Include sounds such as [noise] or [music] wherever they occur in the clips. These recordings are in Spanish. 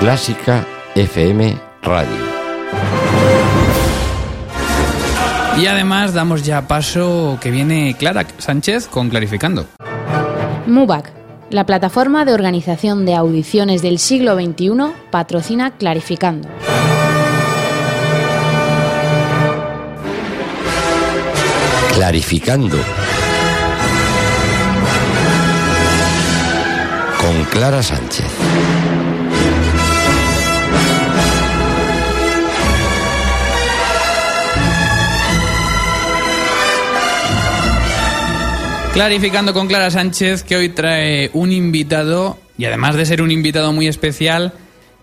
Clásica FM Radio. Y además damos ya paso que viene Clara Sánchez con Clarificando. MUBAC, la plataforma de organización de audiciones del siglo XXI, patrocina Clarificando. Clarificando. Con Clara Sánchez. Clarificando con Clara Sánchez que hoy trae un invitado y además de ser un invitado muy especial,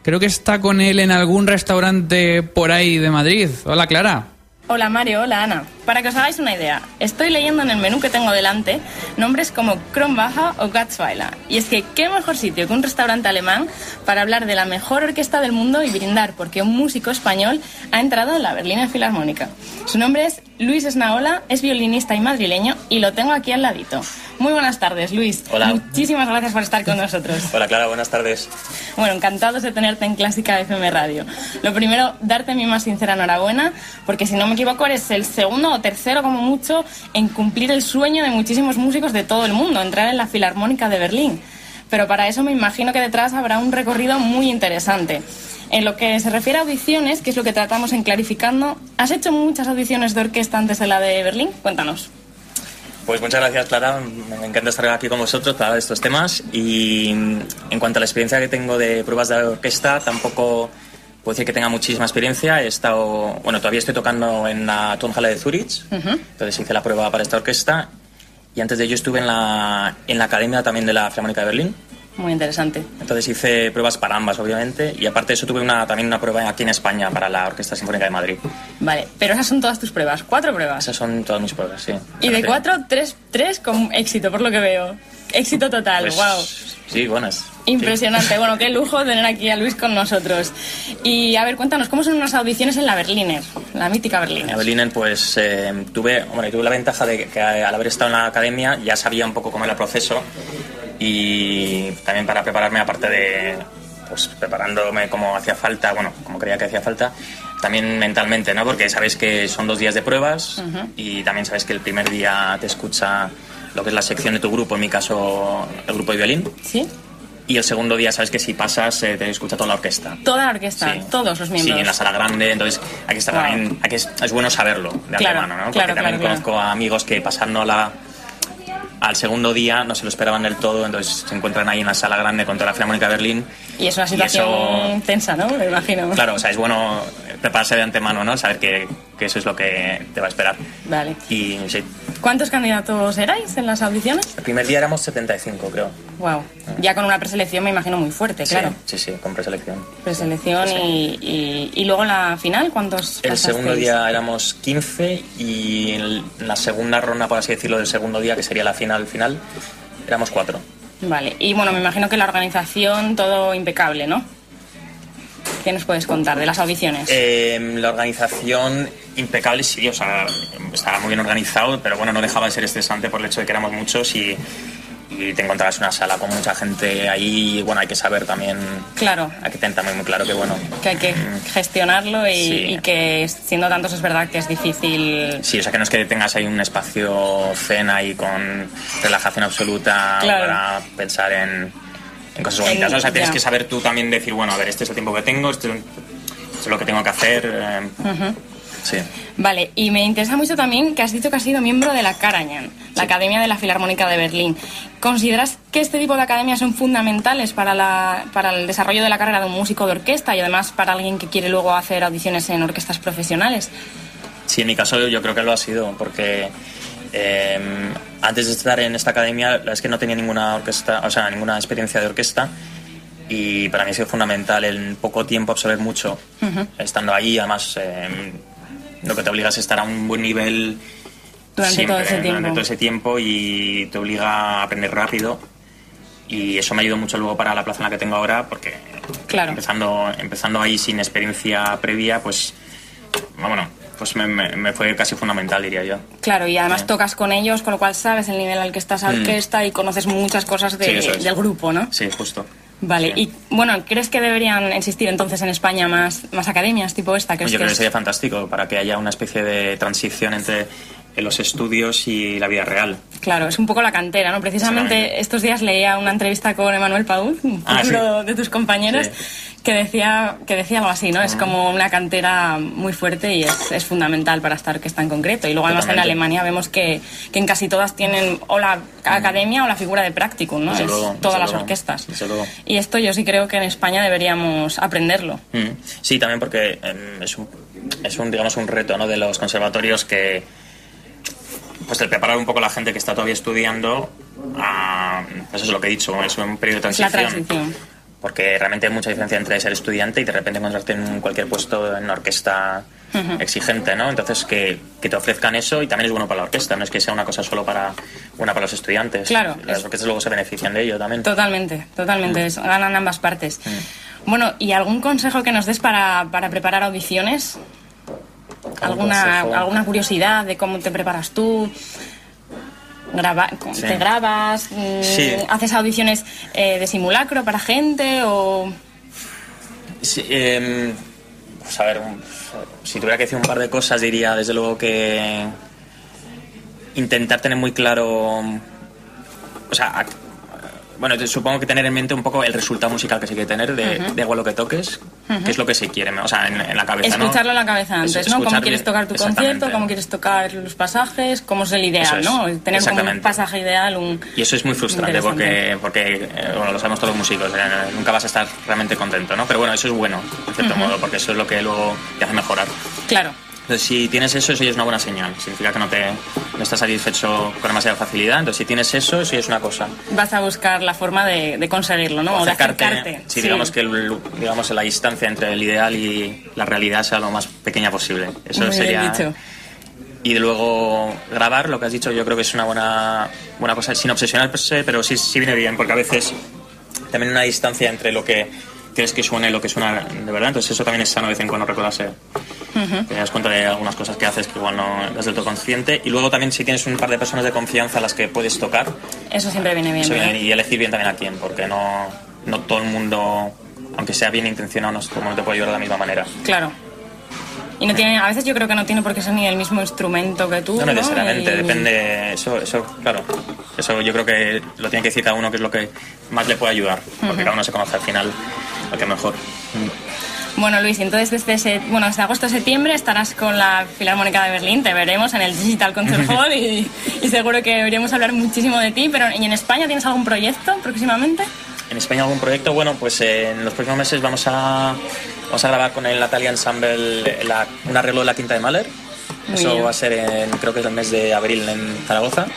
creo que está con él en algún restaurante por ahí de Madrid. Hola Clara. Hola Mario, hola Ana. Para que os hagáis una idea, estoy leyendo en el menú que tengo delante nombres como Kronbacher o Gatzweiler. Y es que qué mejor sitio que un restaurante alemán para hablar de la mejor orquesta del mundo y brindar porque un músico español ha entrado en la Berlina Filarmónica. Su nombre es Luis Esnaola, es violinista y madrileño y lo tengo aquí al ladito. Muy buenas tardes, Luis. Hola. Muchísimas gracias por estar con nosotros. Hola Clara, buenas tardes. Bueno, encantados de tenerte en Clásica FM Radio. Lo primero, darte mi más sincera enhorabuena, porque si no me equivoco eres el segundo o tercero como mucho en cumplir el sueño de muchísimos músicos de todo el mundo, entrar en la Filarmónica de Berlín. Pero para eso me imagino que detrás habrá un recorrido muy interesante. En lo que se refiere a audiciones, que es lo que tratamos en Clarificando, ¿has hecho muchas audiciones de orquesta antes de la de Berlín? Cuéntanos. Pues muchas gracias, Clara. Me encanta estar aquí con vosotros para hablar de estos temas. Y en cuanto a la experiencia que tengo de pruebas de orquesta, tampoco puedo decir que tenga muchísima experiencia. He estado, bueno, todavía estoy tocando en la Tonhalle de Zurich, entonces hice la prueba para esta orquesta. Y antes de ello estuve en la, en la academia también de la Filarmónica de Berlín. Muy interesante. Entonces hice pruebas para ambas, obviamente, y aparte de eso tuve una, también una prueba aquí en España para la Orquesta Sinfónica de Madrid. Vale, pero esas son todas tus pruebas, cuatro pruebas. Esas son todas mis pruebas, sí. Y de cuatro, tres, tres con éxito, por lo que veo. Éxito total, Pues, wow. Sí, buenas. Impresionante. Bueno, qué [laughs] lujo tener aquí a Luis con nosotros. Y a ver, cuéntanos, ¿cómo son unas audiciones en la Berliner? La mítica Berliner. En Berlín, pues eh, tuve, bueno, tuve la ventaja de que al haber estado en la academia ya sabía un poco cómo era el proceso y también para prepararme, aparte de pues preparándome como hacía falta, bueno, como creía que hacía falta, también mentalmente, ¿no? Porque sabéis que son dos días de pruebas y también sabéis que el primer día te escucha lo que es la sección de tu grupo, en mi caso el grupo de violín, ¿Sí? y el segundo día sabes que si pasas eh, te escucha toda la orquesta. Toda la orquesta, Sí. todos los miembros. Sí, en la sala grande, entonces aquí está Wow. también, aquí es, es bueno saberlo de Claro, antemano, ¿no? claro, Porque también claro, conozco a amigos que pasando la al segundo día no se lo esperaban del todo, entonces se encuentran ahí en la sala grande con toda la Filarmónica de Berlín. Y es una situación eso- tensa, ¿no? Me imagino. Claro, o sea, es bueno prepararse de antemano, ¿no? Saber que, que eso es lo que te va a esperar. Vale. Y sí, ¿Cuántos candidatos erais en las audiciones? el primer día éramos 75, creo. Wow. Ya con una preselección me imagino muy fuerte, claro. Sí, sí, sí, con preselección. Preselección y, y, y luego la final, ¿cuántos El segundo día éramos 15 y en la segunda ronda, por así decirlo, del segundo día, que sería la final final, éramos cuatro. Vale. Y bueno, me imagino que la organización, todo impecable, ¿no? ¿Qué nos puedes contar de las audiciones? Eh, la organización impecable, sí, o sea, estaba muy bien organizado, pero bueno, no dejaba de ser estresante por el hecho de que éramos muchos y, y te encontrabas en una sala con mucha gente ahí y bueno, hay que saber también, Claro, hay que tener también muy claro que bueno, que hay que gestionarlo y, Sí. y que siendo tantos es verdad que es difícil. sí, o sea, que no es que tengas ahí un espacio zen ahí con relajación absoluta Claro. para pensar en, en cosas bonitas, o sea, tienes ya. que saber tú también decir, bueno, a ver, este es el tiempo que tengo, esto, es lo que tengo que hacer. eh, Sí. Vale, y me interesa mucho también que has dicho que has sido miembro de la Karajan, la Academia de la Filarmónica de Berlín. ¿Consideras que este tipo de academias son fundamentales para, la, para el desarrollo de la carrera de un músico de orquesta y además para alguien que quiere luego hacer audiciones en orquestas profesionales? Sí, en mi caso yo creo que lo ha sido, porque eh, antes de estar en esta academia, la verdad es que no tenía ninguna orquesta, o sea, ninguna experiencia de orquesta. y para mí ha sido fundamental en poco tiempo absorber mucho, estando ahí, además eh, lo que te obliga es estar a un buen nivel Durante siempre, todo ese tiempo. durante todo ese tiempo y te obliga a aprender rápido y eso me ayudó mucho luego para la plaza en la que tengo ahora porque Claro. empezando, empezando ahí sin experiencia previa, pues bueno, pues me, me- me fue casi fundamental, diría yo. Claro, y además Sí. tocas con ellos, con lo cual sabes el nivel al que estás a Mm. orquesta y conoces muchas cosas de- Sí, es. del grupo, ¿no? Sí, justo. Vale, Sí. y bueno, ¿crees que deberían existir entonces en España más, más academias tipo esta? ¿Crees Yo creo que es- sería fantástico para que haya una especie de transición entre los estudios y la vida real. Claro, es un poco la cantera, ¿no? Precisamente estos días leía una entrevista con Emanuel Paúl, un Ah, sí. de tus compañeros, Sí. Que decía que decía algo así, ¿no? Es como una cantera muy fuerte y es, es fundamental para esta orquesta en concreto. Y luego además en. Alemania vemos que, que en casi todas tienen o la academia o la figura de practicum, ¿no? Es todas las luego, orquestas. Y esto yo sí creo que en España deberíamos aprenderlo. Sí, también porque em, es un, es un, digamos, un reto ¿no? de los conservatorios que, pues el preparar un poco a la gente que está todavía estudiando, a, pues eso es lo que he dicho, es un periodo de Es la transición. Porque realmente hay mucha diferencia entre ser estudiante y de repente encontrarte en cualquier puesto en una orquesta exigente, ¿no? Entonces que, que te ofrezcan eso y también es bueno para la orquesta, no es que sea una cosa solo para una para los estudiantes. Claro, Las es- orquestas luego se benefician de ello también. Totalmente, totalmente. es- ganan ambas partes. Bueno, ¿y algún consejo que nos des para, para preparar audiciones? ¿Alguna, consejo? ¿Alguna curiosidad de cómo te preparas tú? Graba- Sí. ¿Te grabas? Mm, Sí. ¿Haces audiciones eh, de simulacro para gente? o Sí, em, pues a ver, un- si tuviera que decir un par de cosas, diría desde luego que intentar tener muy claro, o sea, bueno, supongo que tener en mente un poco el resultado musical que se quiere tener, de, de igual lo que toques, que es lo que se quiere, o sea, en, en la cabeza, ¿no? Escucharlo en la cabeza antes, Es- ¿no? Cómo quieres tocar tu concierto, cómo quieres tocar los pasajes, cómo es el ideal, es, ¿no? Tener como un pasaje ideal, un... Y eso es muy frustrante porque, porque eh, bueno, lo sabemos todos los músicos, eh, nunca vas a estar realmente contento, ¿no? Pero bueno, eso es bueno, en cierto modo, porque eso es lo que luego te hace mejorar. Claro. Entonces, si tienes eso, eso ya es una buena señal. Significa que no, te, no estás satisfecho con demasiada facilidad. Entonces, si tienes eso, eso ya es una cosa. Vas a buscar la forma de, de conseguirlo, ¿no? O de acercarte. si digamos que el- digamos, la distancia entre el ideal y la realidad sea lo más pequeña posible. Eso Muy bien sería. dicho. Y de luego grabar, lo que has dicho, yo creo que es una buena, buena cosa, sin obsesionarse, pero sí, sí viene bien, porque a veces también una distancia entre lo que crees que suena y lo que suena de verdad. Entonces, eso también es sano de vez en cuando recordarse. Te das cuenta de algunas cosas que haces que igual no eres del todo consciente. Y luego también si tienes un par de personas de confianza a las que puedes tocar, Eso siempre viene bien. ¿verdad? viene- y elegir bien también a quién, porque no, no todo el mundo, aunque sea bien intencionado, no, el mundo te puede ayudar de la misma manera. Claro. Y no tiene, a veces yo creo que no tiene por qué ser ni el mismo instrumento que tú. No necesariamente, Y- depende, eso, eso, claro, eso yo creo que lo tiene que decir cada uno que es lo que más le puede ayudar, porque cada uno se conoce al final lo que mejor. Bueno, Luis, entonces desde, bueno, desde agosto a septiembre estarás con la Filarmónica de Berlín, te veremos en el Digital Concert [laughs] Hall y, y seguro que deberíamos hablar muchísimo de ti, pero ¿y en España tienes algún proyecto próximamente? ¿En España algún proyecto? Bueno, pues eh, en los próximos meses vamos a, vamos a grabar con el Natalia Ensemble la- un arreglo de la Quinta de Mahler. Muy Eso bien. va a ser en, creo que es el mes de abril en Zaragoza.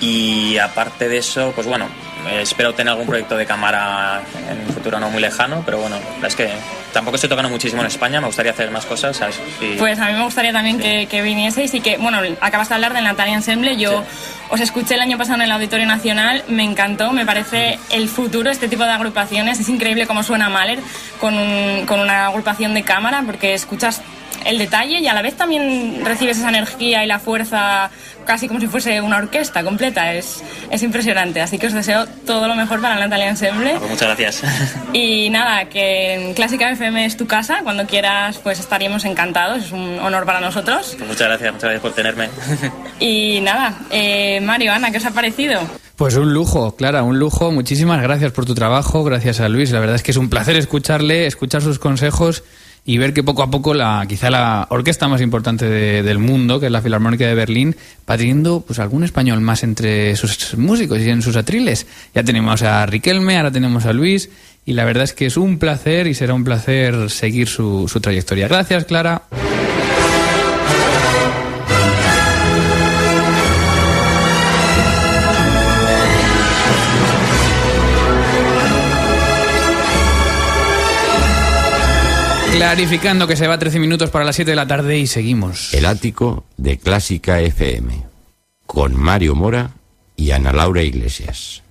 Y aparte de eso, pues bueno, espero tener algún proyecto de cámara en un futuro no muy lejano, pero bueno, es que tampoco estoy tocando muchísimo en España, me gustaría hacer más cosas, ¿sabes? Y- Pues a mí me gustaría también que, que vinieseis y que, bueno, acabas de hablar del Natalia Ensemble, yo os escuché el año pasado en el Auditorio Nacional, me encantó, me parece el futuro, este tipo de agrupaciones, es increíble cómo suena Mahler con, un- con una agrupación de cámara, porque escuchas el detalle y a la vez también recibes esa energía y la fuerza casi como si fuese una orquesta completa, es, es impresionante, así que os deseo todo lo mejor para el Natalia Ensemble. Pues muchas gracias. [laughs] Y nada, que en Clásica FM es tu casa, cuando quieras pues estaríamos encantados, es un honor para nosotros. Pues muchas gracias, muchas gracias por tenerme. [laughs] Y nada, eh, Mario, Ana, ¿qué os ha parecido? Pues un lujo, Clara, un lujo. Muchísimas gracias por tu trabajo, gracias a Luis. La verdad es que es un placer escucharle, escuchar sus consejos y ver que poco a poco la quizá la orquesta más importante de- del mundo, que es la Filarmónica de Berlín, va teniendo pues algún español más entre sus músicos y en sus atriles. Ya tenemos a Riquelme, ahora tenemos a Luis y la verdad es que es un placer y será un placer seguir su, su trayectoria. Gracias, Clara. Clarificando que se va 13 minutos para las 7 de la tarde y seguimos. El ático de Clásica FM. Con Mario Mora y Ana Laura Iglesias.